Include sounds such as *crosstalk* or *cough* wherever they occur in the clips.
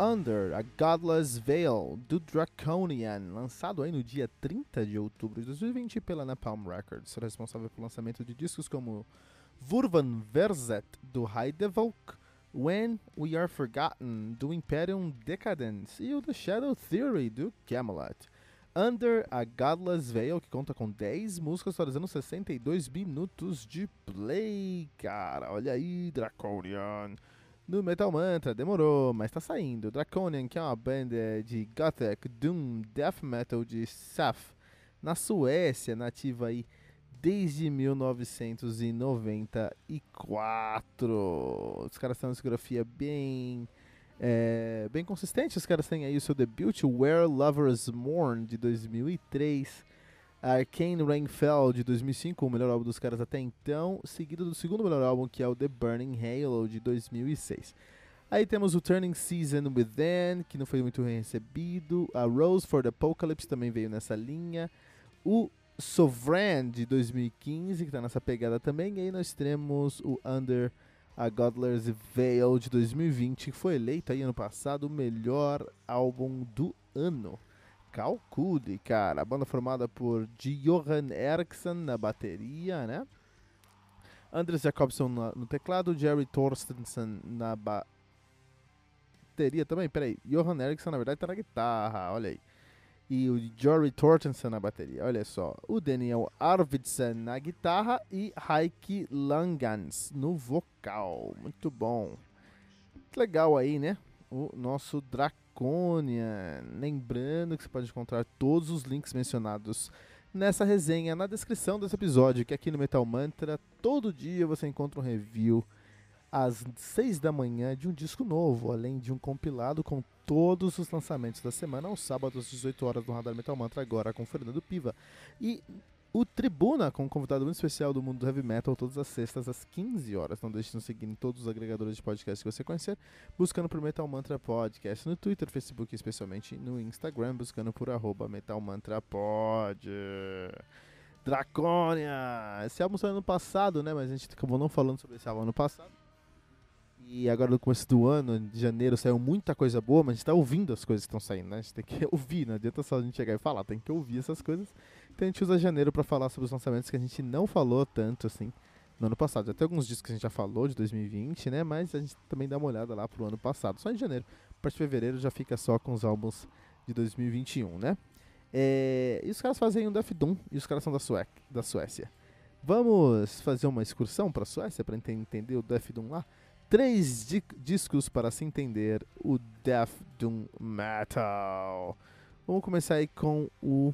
Under a Godless Veil do Draconian, lançado aí no dia 30 de outubro de 2020 pela Napalm Records, responsável pelo lançamento de discos como Vurvan Verzet do Heidevolk, When We Are Forgotten do Imperium Decadence e o The Shadow Theory do Camelot. Under a Godless Veil, que conta com 10 músicas, totalizando 62 minutos de play, cara. Olha aí, Draconian no Metal Mantra, demorou, mas tá saindo. Draconian, que é uma banda de Gothic, Doom, Death Metal de Saf, na Suécia, nativa aí desde 1994. Os caras têm uma discografia bem. É, bem consistente, os caras têm aí o seu debut, Where Lovers Mourn, de 2003. Arcane Rainfell de 2005, o melhor álbum dos caras até então, seguido do segundo melhor álbum que é o The Burning Halo de 2006. Aí temos o Turning Season Within, que não foi muito recebido. A Rose for the Apocalypse também veio nessa linha. O Sovereign de 2015, que está nessa pegada também. E aí nós temos o Under a Godler's Veil de 2020, que foi eleito aí ano passado o melhor álbum do ano. Calcude, cara. A banda formada por Johan Eriksson na bateria, né? Andres Jacobson no teclado, Jerry Torstensen na bateria também. Peraí, Johan Eriksson na verdade tá na guitarra, olha aí. E o Jerry Torstensen na bateria, olha só. O Daniel Arvidsson na guitarra e Heike Langans no vocal. Muito bom. Que legal aí, né? O nosso Draco Draconian. Lembrando que você pode encontrar todos os links mencionados nessa resenha na descrição desse episódio, que aqui no Metal Mantra, todo dia você encontra um review às 6 da manhã de um disco novo, além de um compilado com todos os lançamentos da semana, aos sábados às 18 horas no Radar Metal Mantra, agora com Fernando Piva. E o Tribuna, com um convidado muito especial do mundo do heavy metal, todas as sextas às 15 horas. Não deixe de nos seguir em todos os agregadores de podcast que você conhecer, buscando por Metal Mantra Podcast no Twitter, Facebook, especialmente no Instagram, buscando por arroba Metal Mantra Pod. Dracônia! Esse álbum saiu ano passado, né? Mas a gente acabou não falando sobre esse álbum ano passado. E agora no começo do ano, de janeiro, saiu muita coisa boa, mas a gente tá ouvindo as coisas que estão saindo, né? A gente tem que *laughs* ouvir, não adianta só a gente chegar e falar, tem que ouvir essas coisas. A gente usa janeiro para falar sobre os lançamentos que a gente não falou tanto assim no ano passado. Tem alguns discos que a gente já falou de 2020, né? Mas a gente também dá uma olhada lá pro ano passado, só em janeiro. A partir de fevereiro já fica só com os álbuns de 2021, né? É... E os caras fazem um Death Doom e os caras são da, Sué da Suécia. Vamos fazer uma excursão para a Suécia para entender o Death Doom lá? três di discos para se entender o Death Doom Metal. Vamos começar aí com o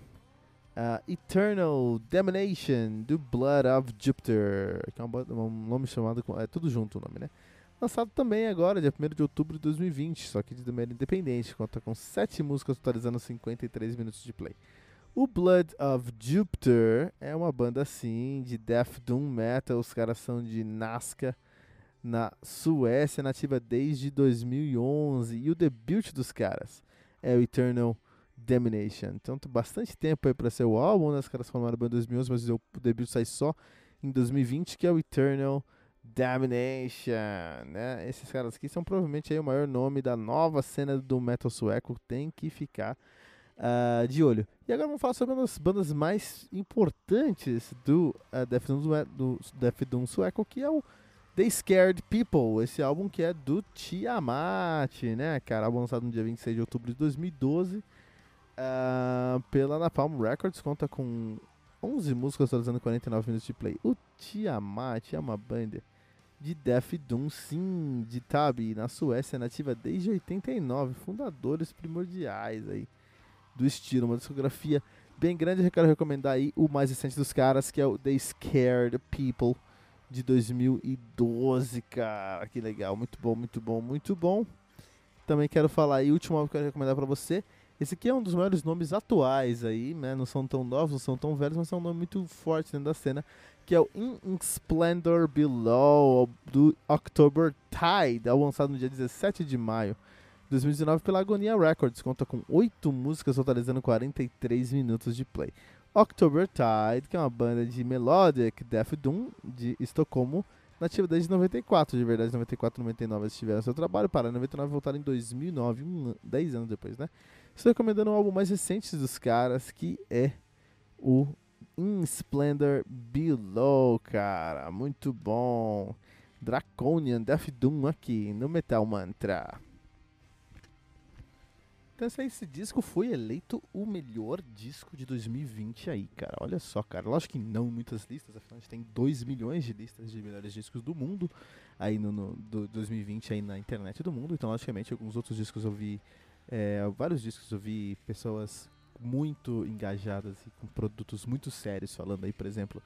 uh, Eternal Damnation do Blood of Jupiter, que é um, nome chamado, é tudo junto o nome, né? Lançado também agora, dia 1 de outubro de 2020, só que de maneira independente, conta com 7 músicas totalizando 53 minutos de play. O Blood of Jupiter é uma banda assim de Death Doom Metal, os caras são de Nazca, na Suécia, nativa desde 2011. E o debut dos caras é o Eternal Damnation. Então tem bastante tempo aí para ser o álbum, né? Os caras formaram em 2011, mas o debut sai só em 2020, que é o Eternal Damnation, né? Esses caras aqui são provavelmente aí o maior nome da nova cena do metal sueco, tem que ficar uh, de olho. E agora vamos falar sobre uma das bandas mais importantes do uh, Death Doom, do Death Doom sueco, que é o The Scared People, esse álbum que é do Tiamat, né, cara? Álbum lançado no dia 26 de outubro de 2012 uh, pela Napalm Records, conta com 11 músicas totalizando 49 minutos de play. O Tiamat é uma banda de Death Doom, sim, de Tabi, na Suécia, nativa desde 89, fundadores primordiais aí do estilo, uma discografia bem grande. Eu quero recomendar aí o mais recente dos caras, que é o The Scared People de 2012, cara. Que legal, muito bom, muito bom, muito bom. Também quero falar aí, último álbum que eu quero recomendar pra você. Esse aqui é um dos maiores nomes atuais aí, né? Não são tão novos, não são tão velhos, mas é um nome muito forte dentro da cena. Que é o In Splendor Below, do October Tide, lançado no dia 17 de maio de 2019 pela Agonia Records. Conta com 8 músicas, totalizando 43 minutos de play. October Tide, que é uma banda de melodic death doom de Estocolmo, nativa desde 94, de verdade, 94, 99 eles tiveram seu trabalho, para 99 voltaram em 2009, um, 10 anos depois, né? Estou recomendando um álbum mais recente dos caras, que é o In Splendor Below, cara, muito bom. Draconian Death Doom aqui no Metal Mantra. Então esse disco foi eleito o melhor disco de 2020 aí, cara. Olha só, cara. Lógico que não muitas listas, afinal a gente tem 2 milhões de listas de melhores discos do mundo aí no, no do 2020 aí na internet do mundo. Então, logicamente, alguns outros discos eu vi, é, vários discos eu vi pessoas muito engajadas e com produtos muito sérios falando aí, por exemplo,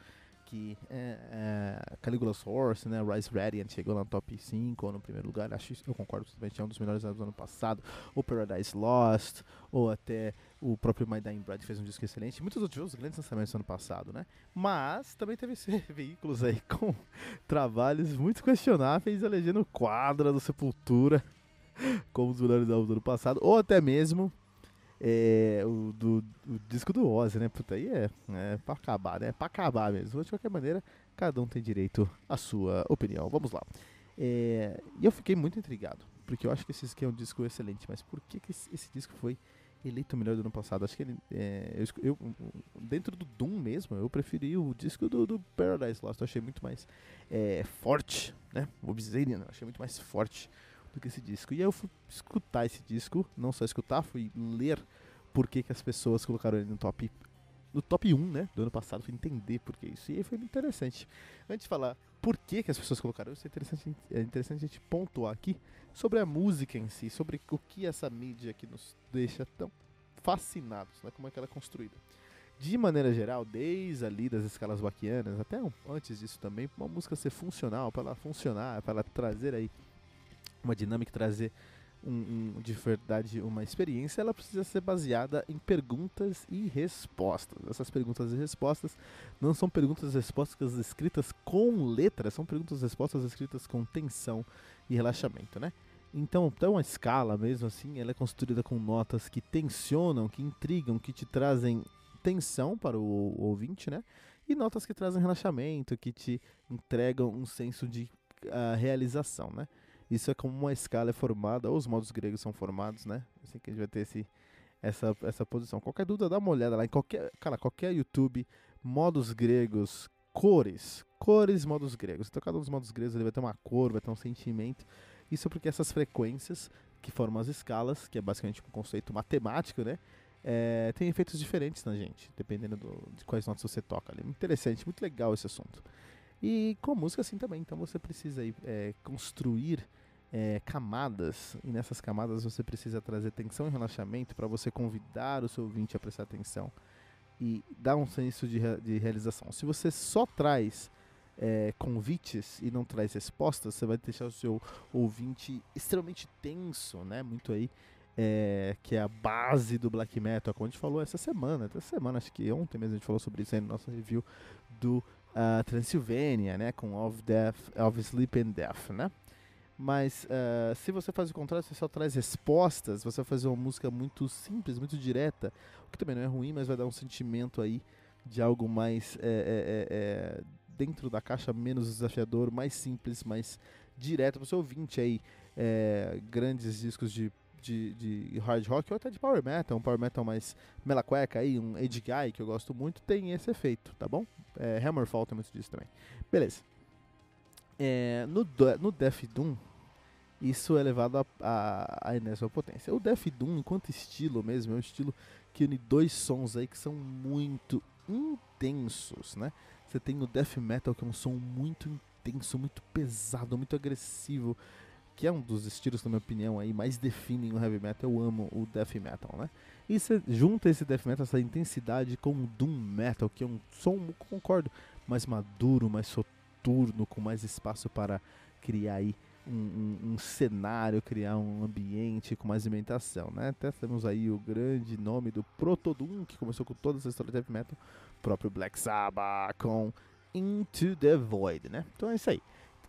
que é, é, Caligula's Horse, né, Rise Radiant chegou no top 5 ou no primeiro lugar, acho eu concordo totalmente, é um dos melhores álbuns do ano passado, ou Paradise Lost, ou até o próprio My Dying Bride fez um disco excelente, muitos outros grandes lançamentos do ano passado, né, mas também teve *laughs* veículos aí com trabalhos muito questionáveis, elegendo Quadra do Sepultura *laughs* como os melhores álbuns do ano passado, ou até mesmo é, o, do, o disco do Ozzy, né? Puta, aí é, é pra acabar, né? Pra acabar mesmo. De qualquer maneira, cada um tem direito à sua opinião. Vamos lá. É, e eu fiquei muito intrigado, porque eu acho que esse aqui é um disco excelente, mas por que, que esse, esse disco foi eleito o melhor do ano passado? Acho que ele. É, eu, eu, dentro do Doom mesmo, eu preferi o disco do, do Paradise Lost. Eu achei muito mais é, forte, né? Obsidian, eu achei muito mais forte do que esse disco. E aí eu fui escutar esse disco, não só escutar, fui ler por que, que as pessoas colocaram ele no top no top 1, né, do ano passado, fui entender por que isso. E aí foi interessante. Antes de falar por que, que as pessoas colocaram isso, é interessante, é interessante a gente pontuar aqui sobre a música em si, sobre o que essa mídia aqui nos deixa tão fascinados, né, como é que ela é construída. De maneira geral, desde ali das escalas baquianas, até antes disso também, uma música ser funcional, para ela funcionar, para ela trazer aí uma dinâmica, trazer um, um, de verdade uma experiência, ela precisa ser baseada em perguntas e respostas. Essas perguntas e respostas não são perguntas e respostas escritas com letras, são perguntas e respostas escritas com tensão e relaxamento, né? Então, então a escala mesmo assim, ela é construída com notas que tensionam, que intrigam, que te trazem tensão para o, o ouvinte, né? E notas que trazem relaxamento, que te entregam um senso de uh, realização, né? Isso é como uma escala é formada, ou os modos gregos são formados, né? Assim que a gente vai ter esse, essa, essa posição. Qualquer dúvida, dá uma olhada lá em qualquer, cara, qualquer YouTube, modos gregos, cores, cores, modos gregos. Então cada um dos modos gregos ele vai ter uma cor, vai ter um sentimento. Isso porque essas frequências que formam as escalas, que é basicamente um conceito matemático, né? É, tem efeitos diferentes na gente, dependendo do, de quais notas você toca ali. Interessante, muito legal esse assunto. E com música assim também, então você precisa aí, é, construir é, camadas, e nessas camadas você precisa trazer tensão e relaxamento para você convidar o seu ouvinte a prestar atenção e dar um senso de, de realização. Se você só traz é, convites e não traz respostas, você vai deixar o seu ouvinte extremamente tenso, né? Muito aí, é, que é a base do black metal, como a gente falou essa semana, essa semana, acho que ontem mesmo a gente falou sobre isso aí no nosso review do uh, Transylvania, né? Com Of Death, of Sleep and Death, né? Mas uh, se você faz o contrário, você só traz respostas, você vai fazer uma música muito simples, muito direta, o que também não é ruim, mas vai dar um sentimento aí de algo mais é, é, é, dentro da caixa, menos desafiador, mais simples, mais direto para o seu ouvinte aí. grandes discos de, de, de, hard rock ou até de power metal, um power metal mais mela cueca aí, um Edge Guy que eu gosto muito, tem esse efeito, tá bom? É, Hammerfall tem muito disso também. Beleza. No, no Death Doom, isso é levado a, a, a enésima potência. O Death Doom, enquanto estilo mesmo, é um estilo que une dois sons aí que são muito intensos, né? Você tem o Death Metal, que é um som muito intenso, muito pesado, muito agressivo, que é um dos estilos, na minha opinião, aí mais definem o Heavy Metal. Eu amo o Death Metal, né? E você junta esse Death Metal, essa intensidade com o Doom Metal, que é um som, concordo, mais maduro, mais soturno, com mais espaço para criar aí um, um, cenário, criar um ambiente com mais alimentação, né? Até temos aí o grande nome do Protodum, que começou com toda essa história de heavy metal, próprio Black Sabbath com Into the Void, né? Então é isso aí.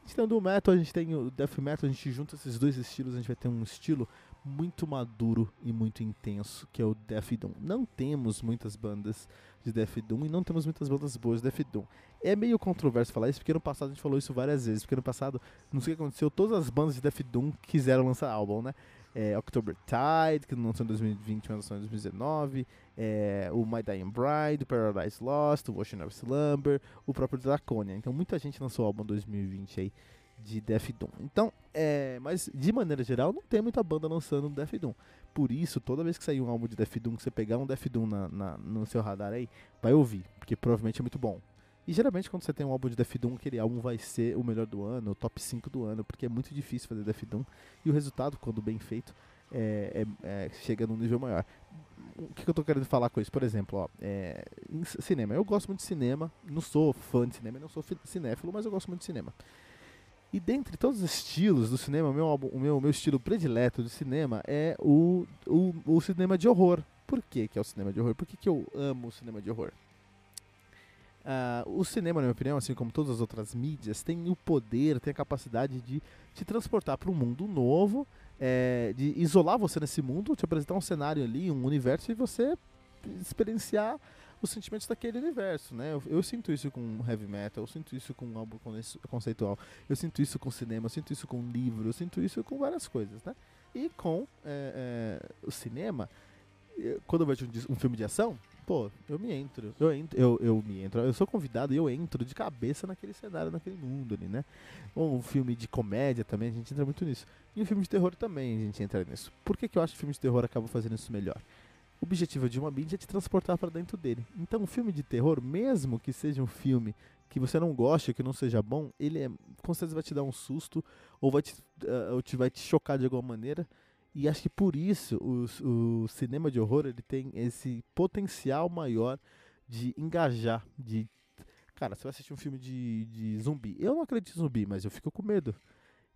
A gente tem o Doom Metal, a gente tem o Death Metal, a gente junta esses dois estilos, a gente vai ter um estilo muito maduro e muito intenso, que é o Death Doom. Não temos muitas bandas de Death Doom e não temos muitas bandas boas de Death Doom. É meio controverso falar isso, porque no passado a gente falou isso várias vezes, porque no passado, não sei o que aconteceu, todas as bandas de Death Doom quiseram lançar álbum, né? É, October Tide, que não lançou em 2020, mas lançou em 2019, é, o My Dying Bride, o Paradise Lost, o Ocean of Slumber, o próprio Draconia. Então muita gente lançou álbum em 2020 aí de Death Doom. Então, é, mas de maneira geral, não tem muita banda lançando Death Doom. Por isso, toda vez que sair um álbum de Death Doom, que você pegar um Death Doom na, na, no seu radar aí, vai ouvir, porque provavelmente é muito bom. E geralmente quando você tem um álbum de Death Doom, aquele álbum vai ser o melhor do ano, o top 5 do ano, porque é muito difícil fazer Death Doom. E o resultado, quando bem feito, é, é, é, chega num nível maior. O que, que, eu tô querendo falar com isso? Por exemplo, ó, é, cinema. Eu gosto muito de cinema, não sou fã de cinema, não sou cinéfilo, mas eu gosto muito de cinema. E dentre todos os estilos do cinema, o meu, o meu, meu estilo predileto de cinema é o, o, o cinema de horror. Por que, que é o cinema de horror? Por que, que eu amo o cinema de horror? Uh, o cinema, na minha opinião, assim como todas as outras mídias, tem o poder, tem a capacidade de te transportar para um mundo novo, é, de isolar você nesse mundo, te apresentar um cenário ali, um universo e você experienciar os sentimentos daquele universo, né? Eu, eu, sinto isso com heavy metal, eu sinto isso com álbum conceitual, eu sinto isso com cinema, eu sinto isso com livro, eu sinto isso com várias coisas, né? E com é, é, o cinema, quando eu vejo um, um, filme de ação, pô, eu me entro, eu, entro eu, eu me entro, eu sou convidado e eu entro de cabeça naquele cenário, naquele mundo ali, né? Ou um filme de comédia também, a gente entra muito nisso. E um filme de terror também a gente entra nisso. Por que, que eu acho que filme de terror acaba fazendo isso melhor? O objetivo de uma mídia é te transportar para dentro dele. Então, um filme de terror, mesmo que seja um filme que você não goste, que não seja bom, ele é, com certeza vai te dar um susto ou vai te, uh, ou te, vai te chocar de alguma maneira. E acho que por isso o, o cinema de horror ele tem esse potencial maior de engajar, de cara, você vai assistir um filme de, de zumbi. Eu não acredito em zumbi, mas eu fico com medo.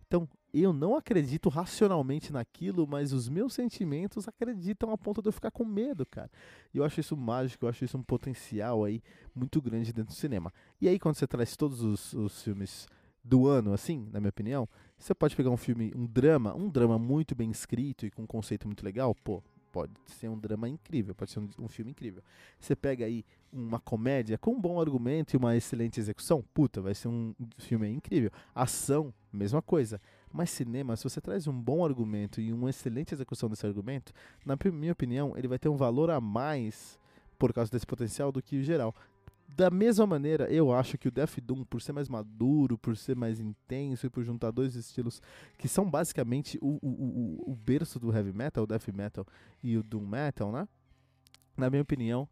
Então, eu não acredito racionalmente naquilo, mas os meus sentimentos acreditam a ponto de eu ficar com medo, cara. E eu acho isso mágico, eu acho isso um potencial aí muito grande dentro do cinema. E aí, quando você traz todos os, os filmes do ano, assim, na minha opinião, você pode pegar um filme, um drama, um drama muito bem escrito e com um conceito muito legal, pô, pode ser um drama incrível, pode ser um, um, filme incrível. Você pega aí uma comédia com um bom argumento e uma excelente execução, puta, vai ser um filme incrível. Ação, mesma coisa. Mas cinema, se você traz um bom argumento e uma excelente execução desse argumento, na minha opinião, ele vai ter um valor a mais por causa desse potencial do que o geral. Da mesma maneira, eu acho que o Death Doom, por ser mais maduro, por ser mais intenso e por juntar dois estilos que são basicamente o, o, o, o berço do heavy metal, o death metal e o doom metal, né? Na minha opinião,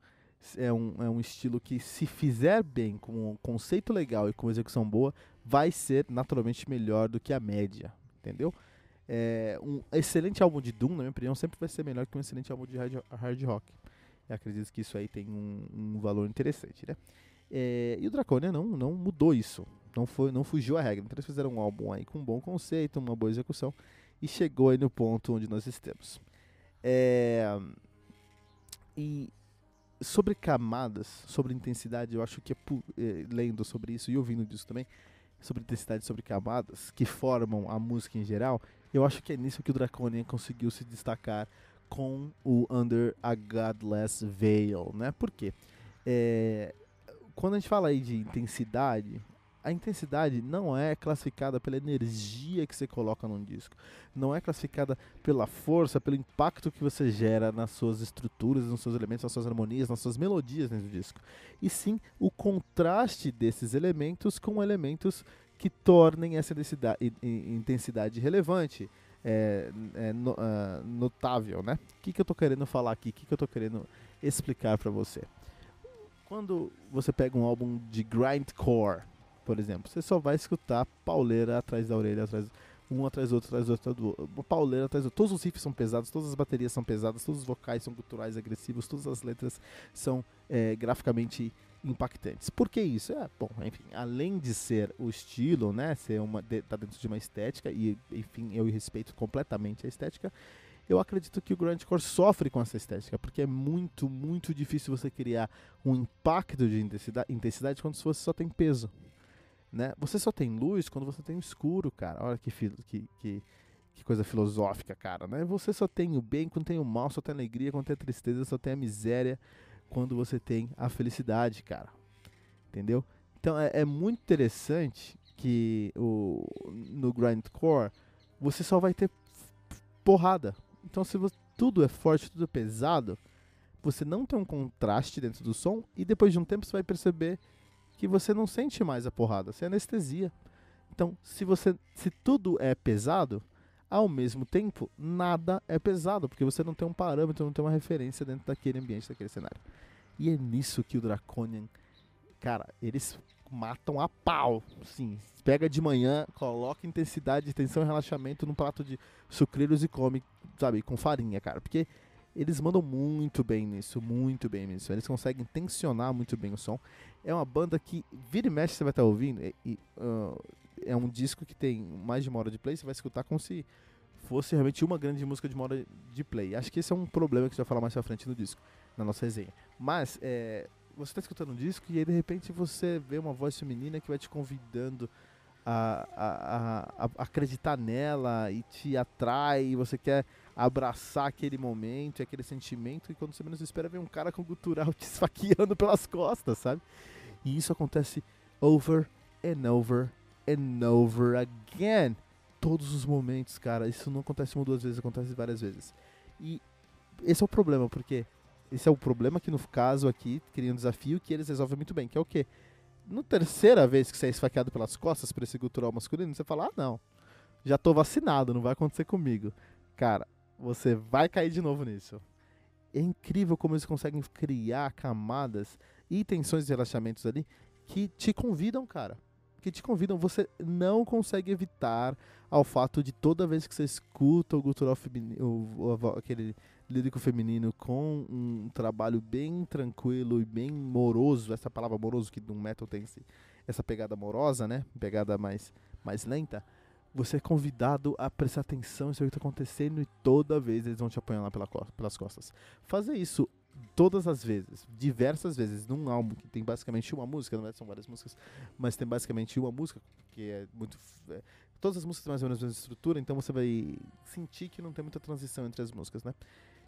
é um, é um estilo que, se fizer bem, com um conceito legal e com execução boa, vai ser naturalmente melhor do que a média, entendeu? É, um excelente álbum de Doom, na minha opinião, sempre vai ser melhor que um excelente álbum de hard, hard rock. Eu acredito que isso aí tem um, um valor interessante, né? É, e o Draconia não, não mudou isso. Não, foi, não fugiu a regra. Então eles fizeram um álbum aí com um bom conceito, uma boa execução. E chegou aí no ponto onde nós estamos. É, e sobre camadas, sobre intensidade, eu acho que é, é, lendo sobre isso e ouvindo disso também, sobre intensidade, sobre camadas que formam a música em geral, eu acho que é nisso que o Draconian conseguiu se destacar com o Under a Godless Veil, né? Por quê? É, quando a gente fala aí de intensidade, a intensidade não é classificada pela energia que você coloca num disco, não é classificada pela força, pelo impacto que você gera nas suas estruturas, nos seus elementos, nas suas harmonias, nas suas melodias dentro do disco, e sim o contraste desses elementos com elementos que tornem essa intensidade relevante. É, é no, uh, notável, né? O que, que eu estou querendo falar aqui? O que, que eu estou querendo explicar para você? Quando você pega um álbum de grindcore, por exemplo, você só vai escutar pauleira atrás da orelha, atrás um atrás do outro, atrás do outro, uma pauleira atrás do outro. Todos os riffs são pesados, todas as baterias são pesadas, todos os vocais são culturais agressivos, todas as letras são é, graficamente impactantes. Por que isso? É, bom, enfim, além de ser o estilo, né, ser uma de, tá dentro de uma estética e, enfim, eu respeito completamente a estética. Eu acredito que o grindcore sofre com essa estética, porque é muito, muito difícil você criar um impacto de intensidade, intensidade quando você só tem peso, né? Você só tem luz quando você tem escuro, cara. Olha que, que, que, que coisa filosófica, cara, né? Você só tem o bem quando tem o mal, só tem a alegria quando tem a tristeza, só tem a miséria quando você tem a felicidade, cara. Entendeu? Então é, é muito interessante que o, no grindcore você só vai ter porrada. Então se você, tudo é forte, tudo é pesado, você não tem um contraste dentro do som e depois de um tempo você vai perceber que você não sente mais a porrada, você é anestesia. Então, se você se tudo é pesado, ao mesmo tempo, nada é pesado, porque você não tem um parâmetro, não tem uma referência dentro daquele ambiente, daquele cenário. E é nisso que o Draconian, cara, eles matam a pau. Sim, pega de manhã, coloca intensidade, tensão e relaxamento num prato de sucrilhos e come, sabe, com farinha, cara. Porque eles mandam muito bem nisso, muito bem nisso. Eles conseguem tensionar muito bem o som. É uma banda que vira e mexe você vai estar ouvindo. E, e uh, é um disco que tem mais de uma hora de play, você vai escutar como se fosse realmente uma grande música de uma hora de play. Acho que esse é um problema que a gente vai falar mais pra frente no disco na nossa resenha. Mas é, você está escutando um disco e aí de repente você vê uma voz feminina que vai te convidando a, a, a, a acreditar nela e te atrai, e você quer abraçar aquele momento, aquele sentimento, e quando você menos espera, vem um cara com gutural *laughs* te esfaqueando pelas costas, sabe? E isso acontece over and over and over again. Todos os momentos, cara. Isso não acontece uma duas vezes, acontece várias vezes. E esse é o problema, porque esse é o problema que no caso aqui cria um desafio que eles resolvem muito bem, que é o quê? Na terceira vez que você é esfaqueado pelas costas por esse cultural masculino, você fala, ah não, já tô vacinado, não vai acontecer comigo. Cara, você vai cair de novo nisso. É incrível como eles conseguem criar camadas e tensões de relaxamentos ali que te convidam, cara. Que te convidam. Você não consegue evitar ao fato de toda vez que você escuta o gutural feminino, aquele lírico feminino com um trabalho bem tranquilo e bem moroso, essa palavra moroso que no metal tem esse, essa pegada amorosa, né? Pegada mais, mais lenta. Você é convidado a prestar atenção em o que está acontecendo e toda vez eles vão te apanhar lá pela, pelas costas. Fazer isso todas as vezes, diversas vezes, num álbum que tem basicamente uma música, não é? são várias músicas, mas tem basicamente uma música, que é muito. É, todas as músicas têm mais ou menos a mesma estrutura, então você vai sentir que não tem muita transição entre as músicas, né?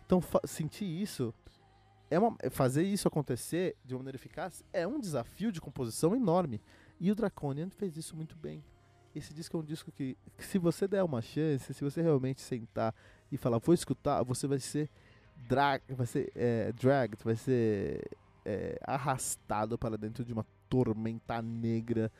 Então, sentir isso, é uma, é fazer isso acontecer de uma maneira eficaz, é um desafio de composição enorme. E o Draconian fez isso muito bem. Esse disco é um disco que, que se você der uma chance, se você realmente sentar e falar, vou escutar, você vai ser drag, vai ser é, dragged, vai ser é, arrastado para dentro de uma tormenta negra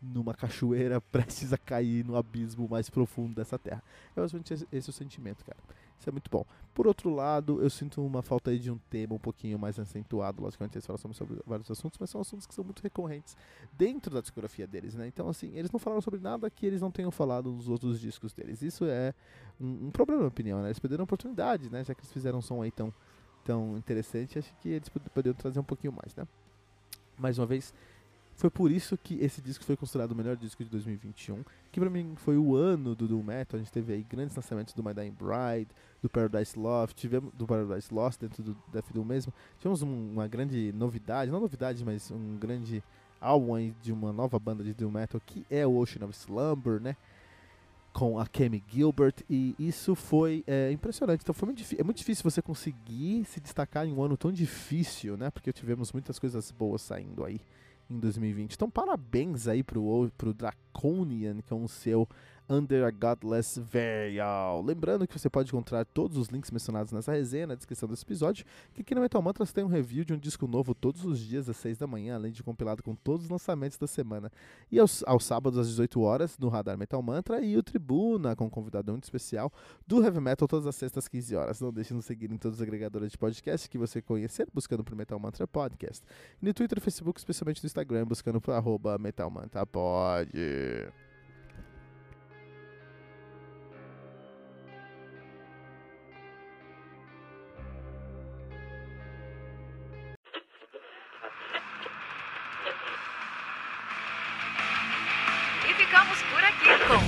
numa cachoeira *laughs* prestes a cair no abismo mais profundo dessa terra. É basicamente esse, esse é o sentimento, cara. Isso é muito bom. Por outro lado, eu sinto uma falta aí de um tema um pouquinho mais acentuado. Logicamente, eles falam sobre vários assuntos, mas são assuntos que são muito recorrentes dentro da discografia deles, né? Então, assim, eles não falaram sobre nada que eles não tenham falado nos outros discos deles. Isso é um, um problema, na minha opinião, né? Eles perderam a oportunidade, né? Já que eles fizeram um som aí tão, tão interessante, acho que eles poderiam trazer um pouquinho mais, né? Mais uma vez, foi por isso que esse disco foi considerado o melhor disco de 2021, que pra mim foi o ano do Doom Metal. A gente teve aí grandes lançamentos do My Dying Bride, do Paradise Lost, tivemos do Paradise Lost dentro do Death Doom mesmo. Tivemos um, uma grande novidade, não novidade, mas um grande álbum de uma nova banda de Doom Metal que é o Ocean of Slumber, né? Com a Kemi Gilbert, e isso foi é, impressionante. Então foi muito é muito difícil você conseguir se destacar em um ano tão difícil, né? Porque tivemos muitas coisas boas saindo aí em 2020. Então, parabéns aí pro, pro Draconian com o seu Under a Godless Veil. Lembrando que você pode encontrar todos os links mencionados nessa resenha na descrição desse episódio, que aqui no Metal Mantras tem um review de um disco novo todos os dias às 6 da manhã, além de compilado com todos os lançamentos da semana. E aos, aos sábados às 18 horas no Radar Metal Mantra e o Tribuna com um convidado muito especial do Heavy Metal todas as sextas às 15 horas. Não deixe de nos seguir em todos os agregadores de podcast que você conhecer, buscando por Metal Mantra Podcast. E no Twitter e Facebook, especialmente no Instagram, buscando por arroba Metal Mantra Pod.